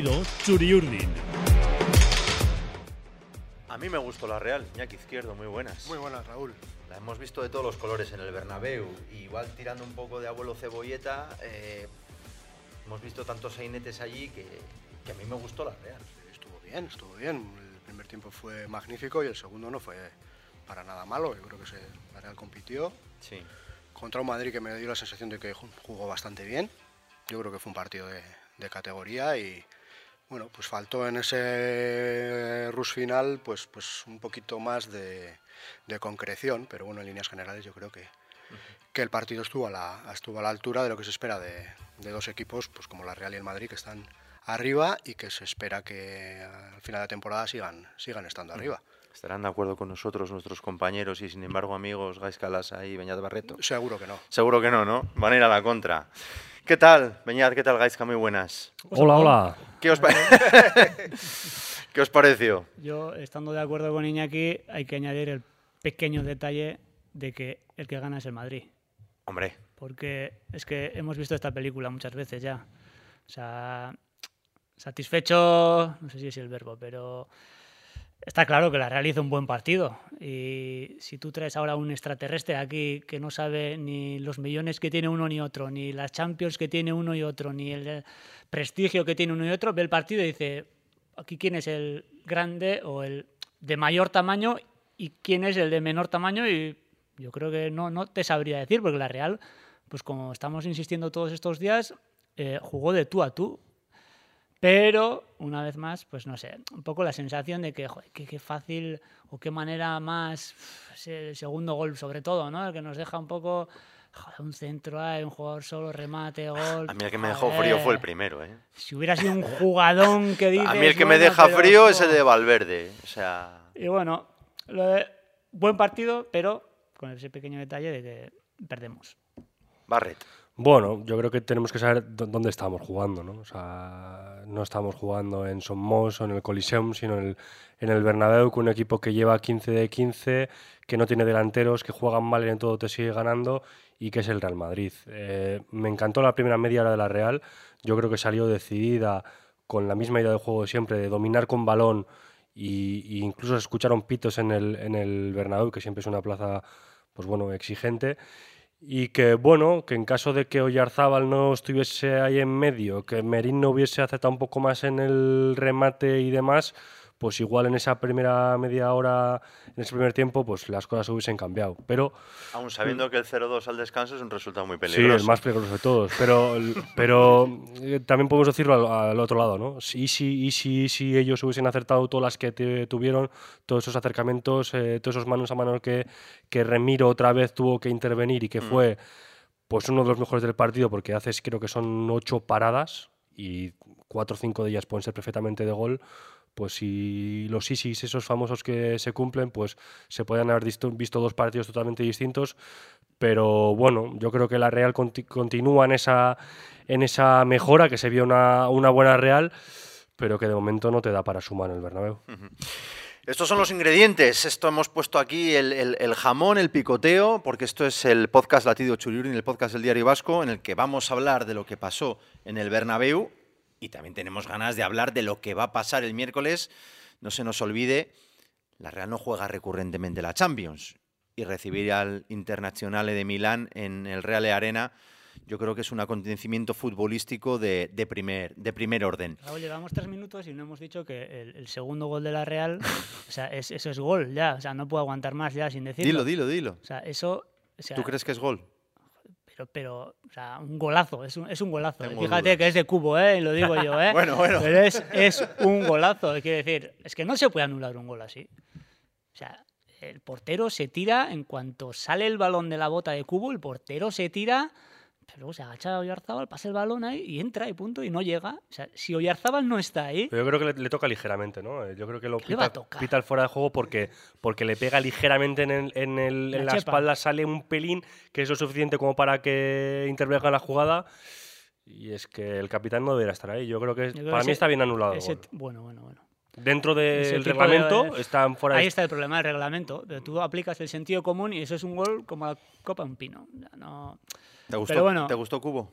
latido Churiurdin. A mí me gustó la Real, Iñaki Izquierdo, muy buenas. Muy buenas, Raúl. La hemos visto de todos los colores en el Bernabéu. Igual tirando un poco de abuelo cebolleta, eh, hemos visto tantos sainetes allí que, que a mí me gustó la Real. Estuvo bien, estuvo bien. El primer tiempo fue magnífico y el segundo no fue para nada malo. Yo creo que se, la Real compitió Sí. contra un Madrid que me dio la sensación de que ju- jugó bastante bien. Yo creo que fue un partido de, de categoría y bueno, pues faltó en ese rush final pues, pues un poquito más de, de concreción, pero bueno, en líneas generales yo creo que, que el partido estuvo a la, estuvo a la altura de lo que se espera de, de dos equipos pues como la Real y el Madrid que están arriba y que se espera que al final de la temporada sigan, sigan estando arriba. Estarán de acuerdo con nosotros nuestros compañeros y sin embargo amigos Gais Calasa y Beñat Barreto. Seguro que no. Seguro que no, ¿no? Van a ir a la contra. ¿Qué tal, Beñat? ¿Qué tal, Gaisca? Muy buenas. Hola, hola. ¿Qué os, pa- ¿Qué os pareció? Yo, estando de acuerdo con Iñaki, hay que añadir el pequeño detalle de que el que gana es el Madrid. Hombre, Porque es que hemos visto esta película muchas veces ya. O sea, satisfecho, no sé si es el verbo, pero está claro que la Real hizo un buen partido. Y si tú traes ahora un extraterrestre aquí que no sabe ni los millones que tiene uno ni otro, ni las Champions que tiene uno y otro, ni el prestigio que tiene uno y otro, ve el partido y dice, aquí quién es el grande o el de mayor tamaño y quién es el de menor tamaño y yo creo que no, no te sabría decir, porque la Real, pues como estamos insistiendo todos estos días, eh, jugó de tú a tú. Pero, una vez más, pues no sé, un poco la sensación de que, joder, qué, qué fácil o qué manera más, el segundo gol sobre todo, ¿no? El que nos deja un poco, joder, un centro, hay un jugador solo, remate, gol. a mí el que me dejó frío fue el primero, ¿eh? Si hubiera sido un jugadón que dices... A mí el que me deja pero frío es el de Valverde. O sea, y bueno, lo de- buen partido, pero con ese pequeño detalle de que perdemos. Barret. Bueno, yo creo que tenemos que saber dó- dónde estamos jugando, ¿no? O sea, no estamos jugando en Somos o en el Coliseum, sino en el, en Bernabéu, con un equipo que lleva 15 de 15, que no tiene delanteros, que juegan mal y en todo te sigue ganando, y que es el Real Madrid. Eh, me encantó la primera media hora de la Real, yo creo que salió decidida con la misma idea de juego siempre, de dominar con balón, y, incluso escucharon pitos en el, en el Bernabéu, que siempre es una plaza, pues bueno, exigente. Y que, bueno, que en caso de que Oyarzábal no estuviese ahí en medio, que Merín no hubiese acertado un poco más en el remate y demás, pues igual en esa primera media hora, en ese primer tiempo, pues las cosas hubiesen cambiado. Pero Aún sabiendo que el 0-2 al descanso es un resultado muy Mm. sí, peligroso. el más peligroso de todos. Pero, pero eh, también podemos decirlo al, al otro lado, ¿no? Si, si, y si, si ellos hubiesen acertado todas las que te- tuvieron, todos esos acercamientos, eh, todos esos manos a mano que, que Remiro otra vez tuvo que intervenir y que Mm. fue pues uno de los mejores del partido porque haces creo que son ocho paradas y cuatro o cinco de ellas pueden ser perfectamente de gol pues si los ISIS, esos famosos que se cumplen, pues se pueden haber visto, dos partidos totalmente distintos. Pero bueno, yo creo que la Real conti- continúa en esa, en esa mejora, que se vio una, buena Real, pero que de momento no te da para sumar en el Bernabéu. Estos son los ingredientes. Esto hemos puesto aquí el jamón, el picoteo, porque esto es el podcast Latido Churiurin, el podcast del Diario Vasco, en el que vamos a hablar de lo que pasó en el Bernabéu y también tenemos ganas de hablar de lo que va a pasar el miércoles. No se nos olvide, la Real no juega recurrentemente la Champions y recibir al Internazionale de Milán en el Real Arena yo creo que es un acontecimiento futbolístico de, de primer, de primer orden. Raúl, llevamos tres minutos y no hemos dicho que el, el segundo gol de la Real, o sea, es- eso es gol ya, o sea, no puedo aguantar más ya sin decirlo. Dilo, dilo, dilo. O sea, eso, o sea, ¿Tú crees que es gol? Pero, pero, o sea, un golazo, es un, es un golazo. Tengo Fíjate dudas. que es de cubo, ¿eh? Y lo digo yo, ¿eh? Bueno, bueno. Pero es, es un golazo, quiero decir, es que no se puede anular un gol así. O sea, el portero se tira, en cuanto sale el balón de la bota de cubo, el portero se tira, pero luego se agacha a Oyarzábal, pasa el balón ahí y entra y punto, y no llega. O sea, si Oyarzábal no está ahí, Pero yo creo que le, le toca ligeramente, ¿no? Eh, Yo creo que lo ¿Qué le va a pita, pita el fuera de juego porque, porque le pega ligeramente en, el- en, el- La en la espalda, sale un pelín, que es lo suficiente como para que intervenga en la jugada. Y es que el capitán no debería estar ahí. Yo creo que Yo creo para que mí ese- está bien anulado. ese bueno, bueno, bueno. Dentro del de- reglamento están fuera Ahí de está el problema del reglamento. Tú aplicas el sentido común y eso es un gol como la copa de un pino. No... ¿Te gustó, Pero bueno. ¿Te gustó Cubo?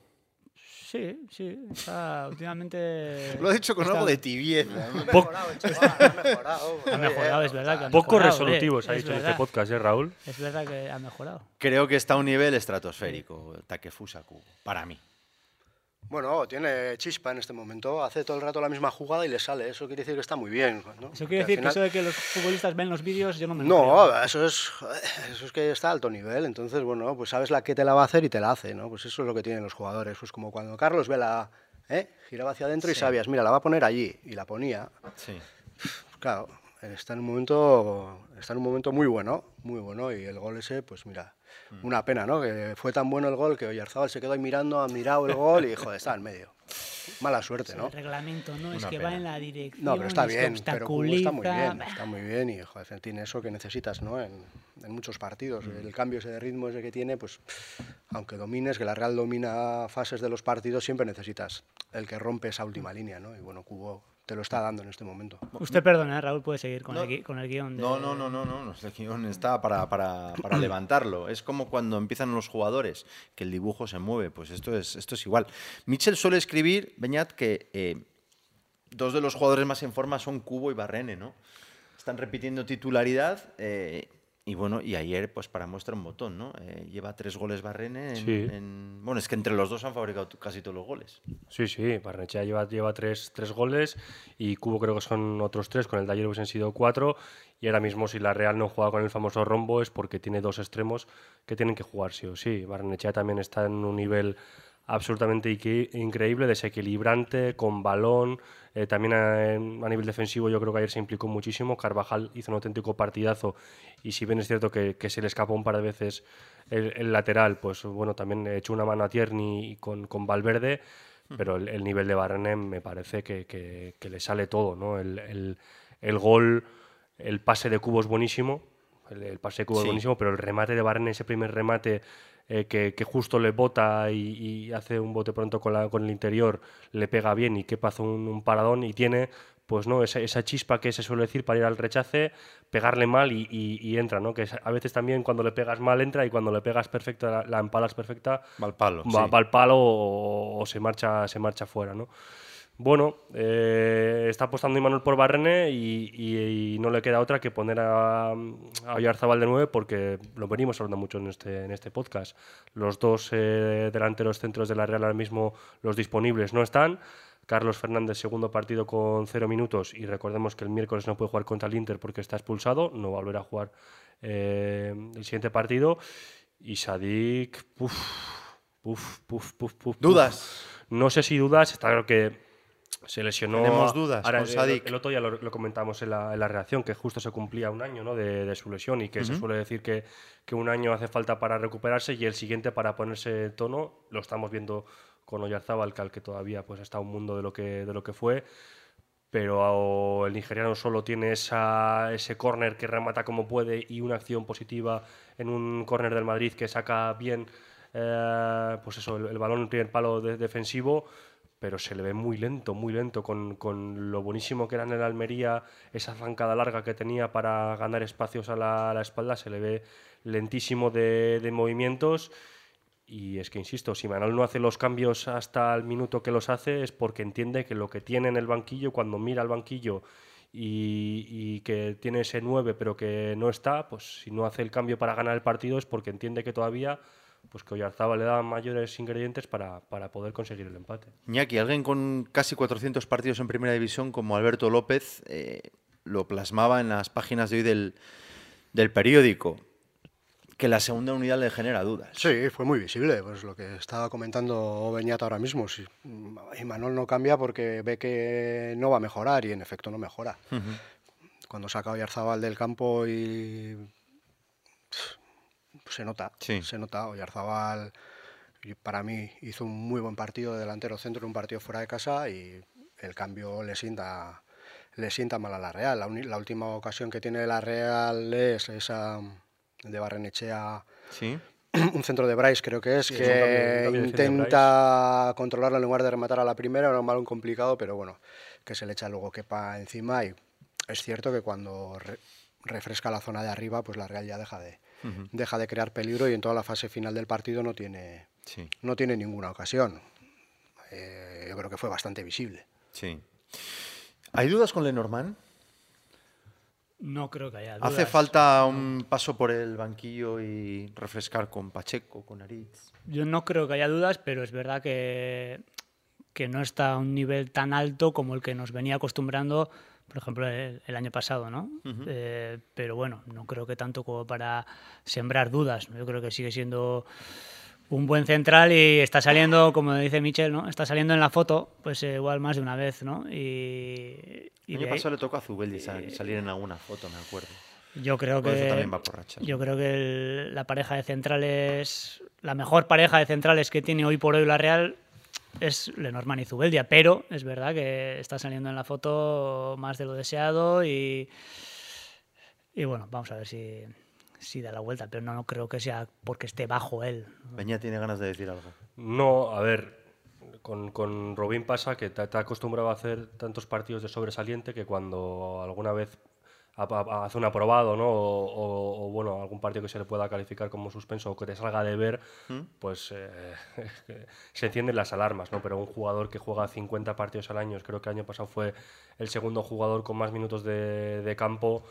Sí, sí. Está últimamente. Lo ha dicho con está- algo de tibieza. Ha mejorado, chaval, ha mejorado. Ha mejorado, es verdad. Que ha Poco mejorado, hombre, resolutivos ha es dicho en este podcast, ¿eh, Raúl? Es verdad que ha mejorado. Creo que está a un nivel estratosférico, Takefusa Kubo, para mí. Bueno, tiene chispa en este momento, hace todo el rato la misma jugada y le sale. Eso quiere decir que está muy bien. ¿no? Eso quiere decir que eso de que los futbolistas ven los vídeos, yo no me lo No, creo. eso es, eso es que está a alto nivel. Entonces, bueno, pues sabes la que te la va a hacer y te la hace, ¿no? Pues eso es lo que tienen los jugadores. Pues como cuando Carlos ve la. ¿eh? Giraba hacia adentro y sabías, mira, la va a poner allí. Y la ponía. Sí. Claro, está en un momento, está en un momento muy bueno, muy bueno. Y el gol ese, pues mira. Una pena, ¿no? Que fue tan bueno el gol que Oyarzábal se quedó ahí mirando, ha mirado el gol y, joder, está en medio. Mala suerte, ¿no? El reglamento no es que pena. va en la dirección. No, pero está es que bien, pero está muy bien, está muy bien y joder, tiene eso que necesitas ¿no? en, en muchos partidos. Mm. El cambio ese de ritmo ese que tiene, pues aunque domines, que la Real domina fases de los partidos, siempre necesitas el que rompe esa última línea, ¿no? Y bueno, Cubo te lo está dando en este momento. Usted perdona, ¿eh? Raúl puede seguir con, No. el, gui- con el guion. De... No, no, no, no, no, no, el guion está para, para, para levantarlo. Es como cuando empiezan los jugadores, que el dibujo se mueve, pues esto es, esto es igual. Mitchell suele escribir, Beñat, que eh, dos de los jugadores más en forma son Cubo y Barrene, ¿no? Están repitiendo titularidad eh, y bueno, y ayer pues para muestra un botón, ¿no? Eh, lleva tres goles Barrene en, Sí. en- Bueno, es que entre los dos han fabricado casi todos los goles. Sí, sí, Barnechea lleva, lleva tres, tres goles y Cubo creo que son otros tres, con el de ayer hubiesen sido cuatro y ahora mismo si la Real no juega con el famoso rombo es porque tiene dos extremos que tienen que jugar sí o sí. Barnechea también está en un nivel absolutamente increíble, desequilibrante, con balón, eh, también a, a nivel defensivo yo creo que ayer se implicó muchísimo, Carvajal hizo un auténtico partidazo y si bien es cierto que, que se le escapó un par de veces el, el lateral, pues bueno, también echó una mano a Tierney con, con Valverde, pero el, el nivel de Barrene me parece que, que- que le sale todo, ¿no? El, el- el gol, el pase de cubo es buenísimo, el, pase de cubo Sí. es buenísimo, pero el remate de Barrene, ese primer remate eh, que, que justo le bota y, y hace un bote pronto con, la- con el interior, le pega bien y que hace un, un paradón y tiene pues no esa, esa chispa que se suele decir para ir al rechace, pegarle mal y, y- y entra, ¿no? Que es- a veces también cuando le pegas mal entra y cuando le pegas perfecta, la, la empalas perfecta, Va al palo. va, sí. va al palo o, o se marcha se marcha fuera, ¿no? Bueno, eh, está apostando Imanol por Barrene y, y- y no le queda otra que poner a, a Oyarzabal de 9 porque lo venimos hablando mucho en este, en este podcast. Los dos eh, delanteros centros de la Real ahora mismo, los disponibles, no están. Carlos Fernández, segundo partido con cero minutos y recordemos que el miércoles no puede jugar contra el Inter porque está expulsado, no va a volver a jugar eh, el siguiente partido. Y Sadik, puf, puf, puf, puf, puf. ¿Dudas? No sé si dudas, está claro que se lesionó. Tenemos dudas con el-. El, otro día lo, lo comentamos en la, en la reacción, que justo se cumplía un año ¿no? de, de su lesión y que se suele decir que, que un año hace falta para recuperarse y el siguiente para ponerse en tono. Lo estamos viendo con Oyarzábal, que todavía pues, está un mundo de lo que, de lo que fue. Pero el nigeriano solo tiene esa, ese córner que remata como puede y una acción positiva en un córner del Madrid que saca bien eh, pues eso, el, el balón en primer palo de- defensivo, pero se le ve muy lento, muy lento, con, con lo buenísimo que era en el Almería, esa zancada larga que tenía para ganar espacios a la, a la espalda, se le ve lentísimo de, de movimientos. Y es que, insisto, si Manuel no hace los cambios hasta el minuto que los hace es porque entiende que lo que tiene en el banquillo, cuando mira al banquillo y, y que tiene ese 9 pero que no está, pues si no hace el cambio para ganar el partido es porque entiende que todavía pues que Oyarzábal le da mayores ingredientes para, para poder conseguir el empate. Iñaki, alguien con casi 400 partidos en primera división como Alberto López eh, lo plasmaba en las páginas de hoy del, del periódico, que la segunda unidad le genera dudas. Sí, fue muy visible, pues lo que estaba comentando Beñat ahora mismo. Si Imanol no cambia porque ve que no va a mejorar y en efecto no mejora. Cuando saca Oyarzabal del campo y pues se nota, Sí. se nota. Oyarzabal para mí hizo un muy buen partido de delantero centro en un partido fuera de casa y el cambio le sienta le sienta mal a la Real. La, uni- la última ocasión que tiene la Real es esa de Barrenechea Sí. un centro de Bryce creo que es, Sí, es un un que de intenta controlarlo en lugar de rematar a la primera, era un balón complicado, pero bueno, que se le echa luego quepa encima y es cierto que cuando re- refresca la zona de arriba, pues la Real ya deja de, deja de crear peligro y en toda la fase final del partido no tiene, Sí. no tiene ninguna ocasión. eh, yo creo que fue bastante visible. Sí. ¿Hay dudas con Lenormand? No creo que haya dudas. ¿Hace falta un paso por el banquillo y refrescar con Pacheco, con Aritz? Yo no creo que haya dudas, pero es verdad que, que no está a un nivel tan alto como el que nos venía acostumbrando, por ejemplo, el, el año pasado, ¿no? Eh, pero bueno, no creo que tanto como para sembrar dudas. ¿no? Yo creo que sigue siendo un buen central y está saliendo, como dice Michel, ¿no? Está saliendo en la foto, pues eh, igual más de una vez, ¿no? Y, y El año ahí- pasado le tocó a Zubeldi sal- salir en alguna foto, me acuerdo. yo creo que eso también va por rachas. yo creo que el- la pareja de centrales, la mejor pareja de centrales que tiene hoy por hoy la Real es Lenormand y Zubeldia, pero es verdad que está saliendo en la foto más de lo deseado y y bueno, vamos a ver si si da la vuelta, pero no, no creo que sea porque esté bajo él. Peña tiene ganas de decir algo. No, a ver, con, con Robin pasa que te, te ha acostumbrado a hacer tantos partidos de sobresaliente que cuando alguna vez ha- ha- hace un aprobado, ¿no? O, o- o, bueno, algún partido que se le pueda calificar como suspenso o que te salga de ver, pues eh, se encienden las alarmas, ¿no? Pero un jugador que juega 50 partidos al año, creo que el año pasado fue el segundo jugador con más minutos de, de campo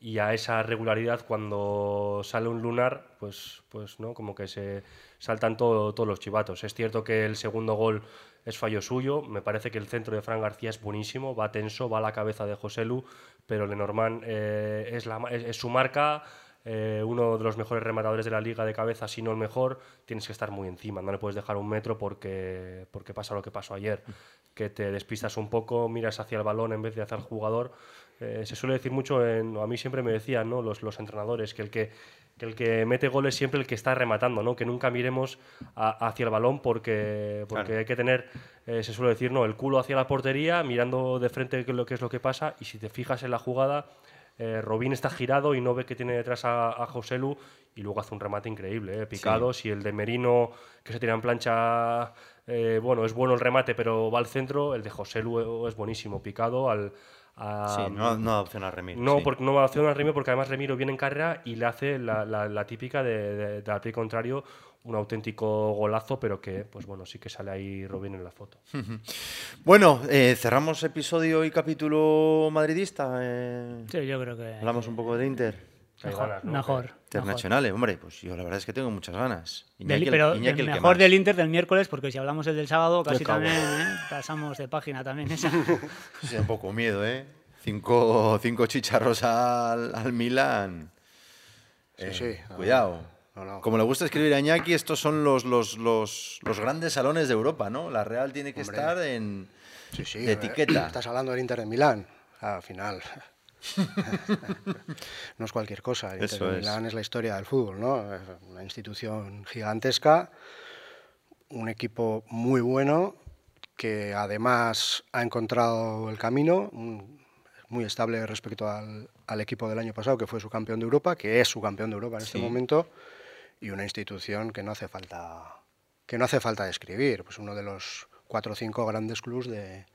y a esa regularidad cuando sale un lunar, pues, pues no, como que se saltan todo- todos los chivatos. Es cierto que el segundo gol es fallo suyo, me parece que el centro de Fran García es buenísimo, va tenso, va a la cabeza de José Lu, pero Lenormand eh, es, su marca, eh, uno de los mejores rematadores de la liga de cabeza, si no el mejor, tienes que estar muy encima, no le puedes dejar un metro porque, porque pasa lo que pasó ayer, que te despistas un poco, miras hacia el balón en vez de hacia el jugador. Eh, se suele decir mucho, en, a mí siempre me decían ¿no? los, los entrenadores, que el que, que el que mete gol es siempre el que está rematando, ¿no? que nunca miremos a- hacia el balón porque, porque Claro. hay que tener, eh, se suele decir, no, el culo hacia la portería, mirando de frente qué es lo que es lo que pasa, y si te fijas en la jugada, eh, Robín está girado y no ve que tiene detrás a, a José Lu y luego hace un remate increíble, eh, picado. Si el de Merino, que se tira en plancha, eh, bueno, es bueno el remate, pero va al centro, el de José Lu es buenísimo, picado al. A- Sí, no, no da opción a Remiro. no, sí. porque no va a hacer una Remiro porque además Remiro viene en carrera y le hace la, la- la típica de, de- de al pie contrario un auténtico golazo, pero que, pues bueno, sí que sale ahí Robin en la foto. Bueno, eh, cerramos episodio y capítulo madridista. eh, Sí, yo creo que hablamos un poco de Inter. Mejor, ganas, ¿no? mejor, mejor. Internacionales, hombre, pues yo la verdad es que tengo muchas ganas. Iñaki pero Iñaki el mejor del Inter del miércoles, porque si hablamos el del sábado, casi también ¿eh? pasamos de página también esa. Sí, un poco miedo, ¿eh? Cinco, cinco chicharros al, al Milan. Sí, Eh, sí. Cuidado. No, no. Como le gusta escribir a Iñaki, estos son los, los, los, los grandes salones de Europa, ¿no? La Real tiene que Hombre. estar en Sí, sí. de etiqueta. Estás hablando del Inter de Milán. Al final. no es cualquier cosa. El Inter de. Milán es la historia del fútbol, ¿no? Es una institución gigantesca, un equipo muy bueno que además ha encontrado el camino, muy estable respecto al, al equipo del año pasado, que fue su campeón de Europa, que es su campeón de Europa en este momento, y una institución que no hace falta que no hace falta describir, pues uno de los cuatro o cinco grandes clubes de,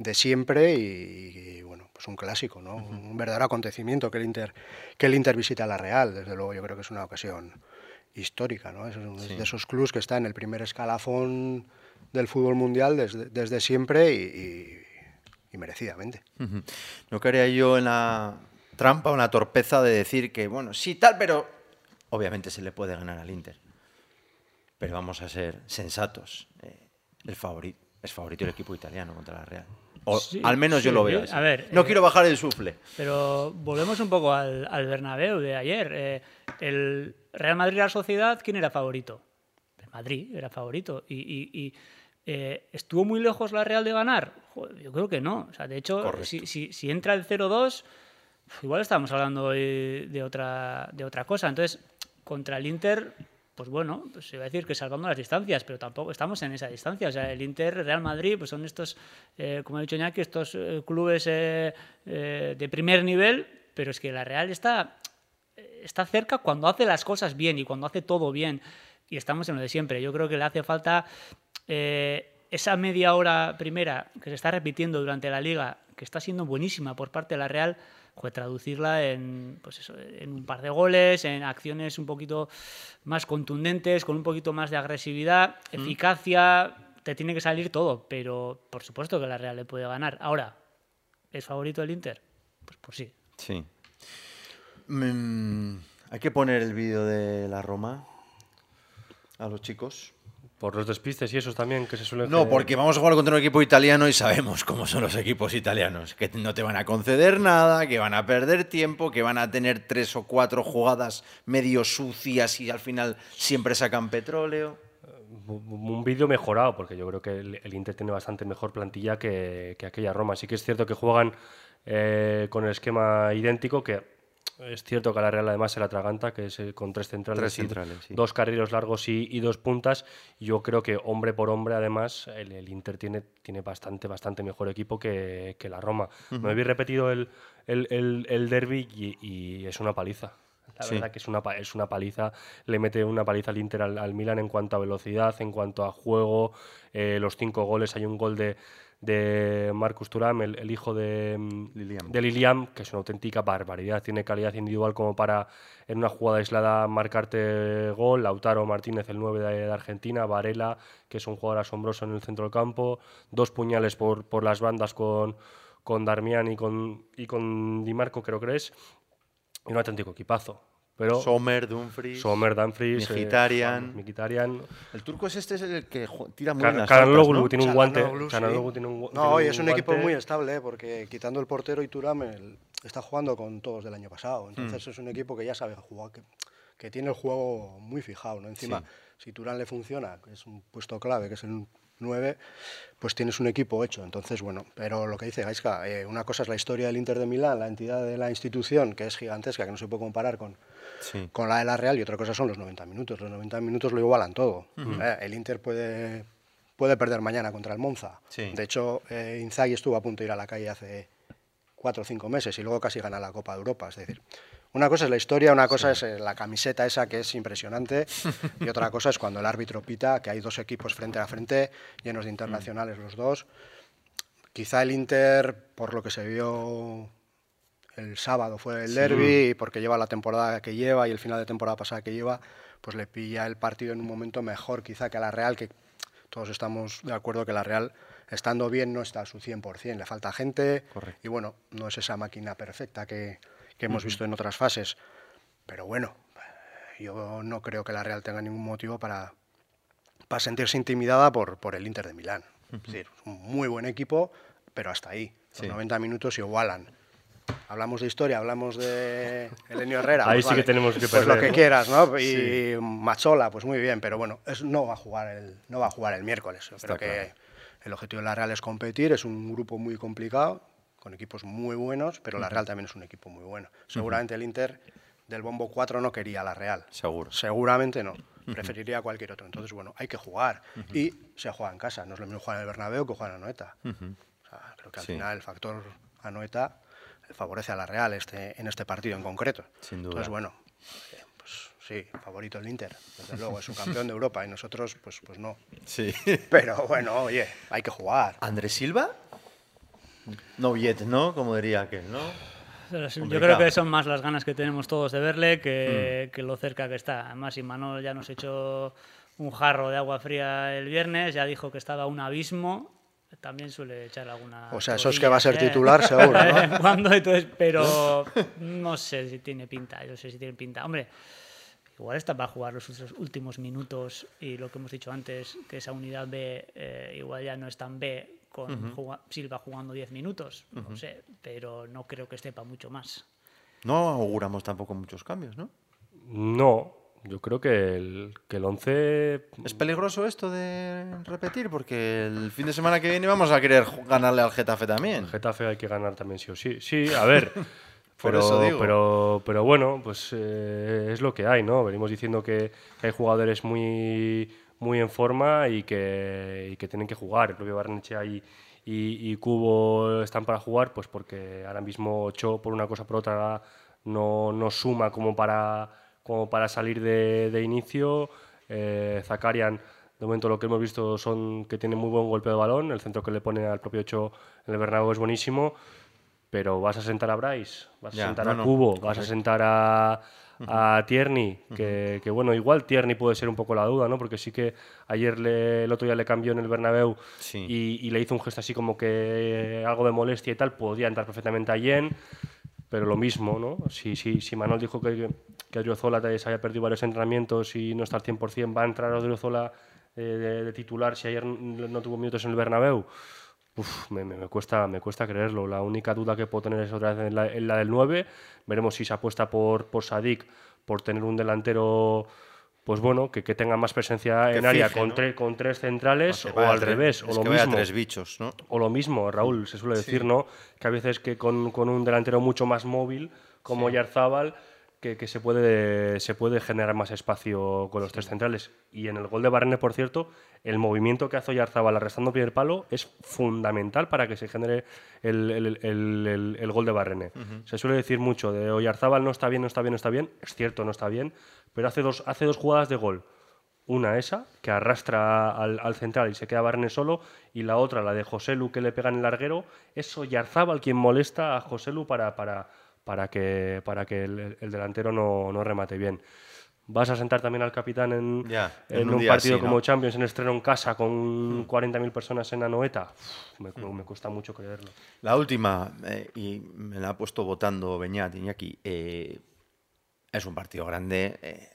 de siempre y, y, bueno, pues un clásico, ¿no? Un verdadero acontecimiento que el Inter que el Inter visita a la Real, desde luego yo creo que es una ocasión histórica, ¿no? Es uno Sí. de esos clubes que está en el primer escalafón del fútbol mundial desde, desde siempre y, y- y merecidamente. No quería yo en la trampa o en la torpeza de decir que, bueno, sí, tal, pero obviamente se le puede ganar al Inter. Pero vamos a ser sensatos. Eh, el favorito, es favorito el equipo italiano contra la Real. O Sí, al menos yo lo veo sí. así. A ver, no eh, quiero bajar el sufle. Pero volvemos un poco al, al Bernabéu de ayer. Eh, el Real Madrid-Real Sociedad, ¿quién era favorito? El Madrid era favorito. Y, y- y, eh, ¿estuvo muy lejos la Real de ganar? Joder, yo creo que no. O sea, de hecho, si, si- si entra el 0-2, igual estamos hablando hoy de otra, de otra cosa. Entonces, contra el Inter, pues bueno, pues se va a decir que salvando las distancias, pero tampoco estamos en esa distancia. O sea, el Inter, Real Madrid, pues son estos, eh, como ha dicho Iñaki, estos eh, clubes eh, de primer nivel, pero es que la Real está, está cerca cuando hace las cosas bien y cuando hace todo bien. Y estamos en lo de siempre. Yo creo que le hace falta esa media hora primera que se está repitiendo durante la liga, que está siendo buenísima por parte de la Real, joder, traducirla en, pues eso, en un par de goles, en acciones un poquito más contundentes, con un poquito más de agresividad, eficacia. te tiene que salir todo, pero por supuesto que la Real le puede ganar. Ahora, ¿es favorito el Inter? Pues, pues sí. Sí. Mm, hay que poner el vídeo de la Roma a los chicos. Por los despistes y esos también que se suelen No, porque vamos a jugar contra un equipo italiano y sabemos cómo son los equipos italianos. Que no te van a conceder nada, que van a perder tiempo, que van a tener tres o cuatro jugadas medio sucias y al final siempre sacan petróleo. Un vídeo mejorado, porque yo creo que el, Inter tiene bastante mejor plantilla que, aquella Roma. Sí que es cierto que juegan eh, con el esquema idéntico, que es cierto que a la Real además se la atraganta, que es eh, con tres centrales, dos carriles largos y, dos puntas. Yo creo que hombre por hombre, además, el, Inter tiene, tiene bastante, bastante mejor equipo que, la Roma. Me habéis repetido el, el, derby y, es una paliza. La verdad que es una, es una paliza, le mete una paliza al Inter al, Milan en cuanto a velocidad, en cuanto a juego, eh, los cinco goles, hay un gol de, de Marcus Turam, el, hijo de mm, Liliam. de Liliam, que es una auténtica barbaridad. Tiene calidad individual como para en una jugada aislada marcarte gol. Lautaro Martínez, el 9 de, Argentina. Varela, que es un jugador asombroso en el centro del campo. Dos puñales por, por las bandas con, con Darmian y con, y con Di Marco, creo que es. Y un auténtico equipazo. Pero Sommer, Dumfries, Sommer, Dumfries, Mkhitaryan. Eh, El turco es este es el que tira muy bien ¿no? tiene un guante. tiene un, no, es un, equipo muy estable, ¿eh? porque quitando el portero y Turam está jugando con todos del año pasado. Entonces mm. es un equipo que ya sabe jugar, que, que tiene el juego muy fijado. ¿no? Encima, si Turán le funciona, que es un puesto clave, que es el 9, pues tienes un equipo hecho. Entonces, bueno, pero lo que dice Gaiska, eh, una cosa es la historia del Inter de Milán, la entidad de la institución, que es gigantesca, que no se puede comparar con con la de la Real y otra cosa son los 90 minutos. Los 90 minutos lo igualan todo. Eh, el Inter puede, puede perder mañana contra el Monza. De hecho, eh, Inzaghi estuvo a punto de ir a la calle hace cuatro o cinco meses y luego casi gana la Copa de Europa. Es decir, una cosa es la historia, una cosa es eh, la camiseta esa que es impresionante y otra cosa es cuando el árbitro pita, que hay dos equipos frente a frente, llenos de internacionales los dos. Quizá el Inter, por lo que se vio el sábado fue el derby, porque lleva la temporada que lleva y el final de temporada pasada que lleva, pues le pilla el partido en un momento mejor quizá que a la Real, que todos estamos de acuerdo que la Real, estando bien, no está a su 100%, le falta gente y bueno, no es esa máquina perfecta que, hemos visto en otras fases. Pero bueno, yo no creo que la Real tenga ningún motivo para, para sentirse intimidada por, por el Inter de Milán. Es decir, un muy buen equipo, pero hasta ahí. Los 90 minutos igualan hablamos de historia, hablamos de Elenio Herrera. Ahí pues sí que tenemos que perder. Pues lo que quieras, ¿no? Y Machola, pues muy bien, pero bueno, no, va a jugar el, no va a jugar el miércoles. Yo creo que el objetivo de la Real es competir, es un grupo muy complicado, con equipos muy buenos, pero la Real también es un equipo muy bueno. Seguramente el Inter del bombo 4 no quería la Real. Seguro. Seguramente no. Preferiría cualquier otro. Entonces, bueno, hay que jugar. Y se juega en casa. No es lo mismo jugar en el Bernabéu que jugar en Anoeta. creo que al final el factor Anoeta favorece a la Real este, en este partido en concreto. Sin duda. Entonces, bueno, eh, pues sí, favorito el Inter, desde luego, es un campeón de Europa y nosotros, pues, pues no. Sí. Pero bueno, oye, hay que jugar. ¿Andrés Silva? No yet, ¿no? Como diría aquel, ¿no? Yo creo que son más las ganas que tenemos todos de verle que, mm. que lo cerca que está. Además, si Manol ya nos echó un jarro de agua fría el viernes, ya dijo que estaba un abismo también suele echar alguna. O sea, eso es que va a ser ¿eh? titular, seguro. ¿no? Cuando, entonces, pero no sé si tiene pinta. Yo sé si tiene pinta. Hombre, igual está para jugar los últimos minutos y lo que hemos dicho antes, que esa unidad B eh, igual ya no es tan B con Silva jugando 10 minutos. No sé, pero no creo que esté para mucho más. No auguramos tampoco muchos cambios, ¿no? No, yo creo que el, que el 11... ¿Es peligroso esto de repetir? Porque el fin de semana que viene vamos a querer ganarle al Getafe también. Al Getafe hay que ganar también sí o sí. Sí, a ver. pero, pero, pero bueno, pues eh, es lo que hay, ¿no? Venimos diciendo que hay jugadores muy, muy en forma y que, y que tienen que jugar. El propio Barnechea y, y, y, Cubo están para jugar, pues porque ahora mismo Ocho, por una cosa por otra, no, no suma como para como para salir de, inicio. Eh, Zakarian, de momento lo que hemos visto son que tiene muy buen golpe de balón, el centro que le pone al propio Ocho en el Bernabéu es buenísimo. pero vas a sentar a Bryce, vas Ya, a sentar no, a Cubo, vas a sentar a, a Tierney, que, que, bueno, igual Tierney puede ser un poco la duda, ¿no? Porque sí que ayer le- el otro día le cambió en el Bernabéu Sí. y, y le hizo un gesto así como que algo de molestia y tal, podía entrar perfectamente a Jen, pero lo mismo, ¿no? Si, si, si Manuel dijo que, que Odriozola te- se había perdido varios entrenamientos y no está al 100%, ¿va a entrar Odriozola eh, de, de titular si ayer no tuvo minutos en el Bernabéu? Uf, me, me- me cuesta, me cuesta creerlo. La única duda que puedo tener es otra vez en la, en la del 9. Veremos si se apuesta por, por Sadik, por tener un delantero, pues bueno, que, que tenga más presencia Que en área fije, con, ¿no? tre- con tres centrales o vaya al tres- revés, o lo mismo. tres bichos, ¿no? O lo mismo, Raúl, se suele decir, ¿no? Que a veces que con, con un delantero mucho más móvil, como Yarzábal, que, que se, puede, se puede generar más espacio con los tres centrales. Y en el gol de Barrene, por cierto, el movimiento que hace Yarzábal arrestando primer palo es fundamental para que se genere el, el- el- el- el gol de Barrene. Se suele decir mucho de Oyarzábal no está bien, no está bien, no está bien. Es cierto, no está bien, pero hace dos, hace dos jugadas de gol. Una esa, que arrastra al, al central y se queda Barne solo, y la otra, la de Joselu, que le pega en el larguero, es Oyarzábal quien molesta a Joselu para, para, para que, para que el, el delantero no, no remate bien. Vas a sentar también al capitán en, en en un, partido así, ¿no? como Champions, en estreno en casa, con 40.000 personas en Anoeta. Me, me cuesta mucho creerlo. La última, eh, y me la ha puesto votando Beñat Iñaki, eh, es un partido grande, eh,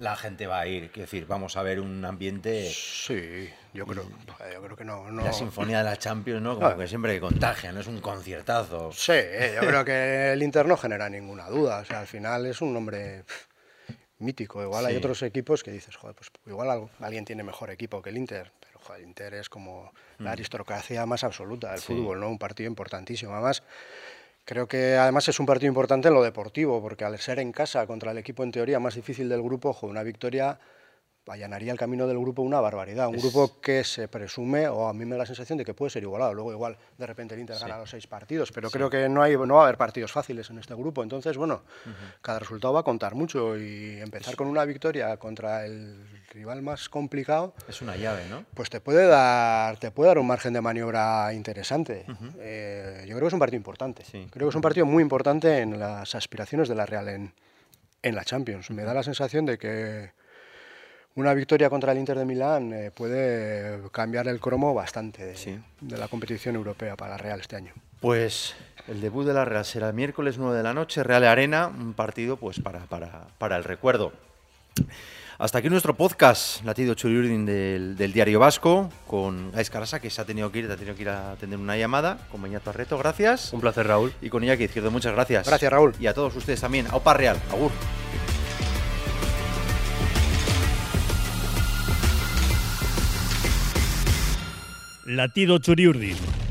la gente va a ir, quiero decir, vamos a ver un ambiente, Sí, yo creo, yo creo que no. no... la sinfonía de la Champions, ¿no? Como Ah. que siempre contagia, no es un conciertazo. Sí, yo creo que el Inter no genera ninguna duda. O sea, al final es un nombre mítico. Igual hay Sí. otros equipos que dices, joder, pues igual algo- alguien tiene mejor equipo que el Inter. Pero joder, el Inter es como la aristocracia más absoluta del Mm. Sí. fútbol, ¿no? Un partido importantísimo. Además, creo que además es un partido importante en lo deportivo, porque al ser en casa contra el equipo en teoría más difícil del grupo, joder, una victoria allanaría el camino del grupo una barbaridad. Un grupo que se presume, o a mí me da la sensación de que puede ser igualado. Luego igual de repente el Inter gana los seis partidos, pero creo que no, hay, no va a haber partidos fáciles en este grupo. Entonces, bueno, cada resultado va a contar mucho y empezar con una victoria contra el rival más complicado, Es una llave, ¿no? pues te puede dar, te puede dar un margen de maniobra interesante. Eh, yo creo que es un partido importante. Sí. Creo que es un partido muy importante en las aspiraciones de la Real en, en la Champions. Me da la sensación de que una victoria contra el Inter de Milán eh, puede cambiar el cromo bastante de, Sí. de la competición europea para la Real este año. Pues el debut de la Real será el miércoles 9 de la noche, Real Arena, un partido pues para, para, para el recuerdo. Hasta aquí nuestro podcast, Latido Churiurdin del, del Diario Vasco, con Gais Carasa, que se ha tenido que ir, ha tenido que ir a atender una llamada, con Beñato Arreto, gracias. Un placer, Raúl. Y con Iñaki Izquierdo, muchas gracias. Gracias, Raúl. Y a todos ustedes también. Aupa Real, Agur. Latido Churiurdin.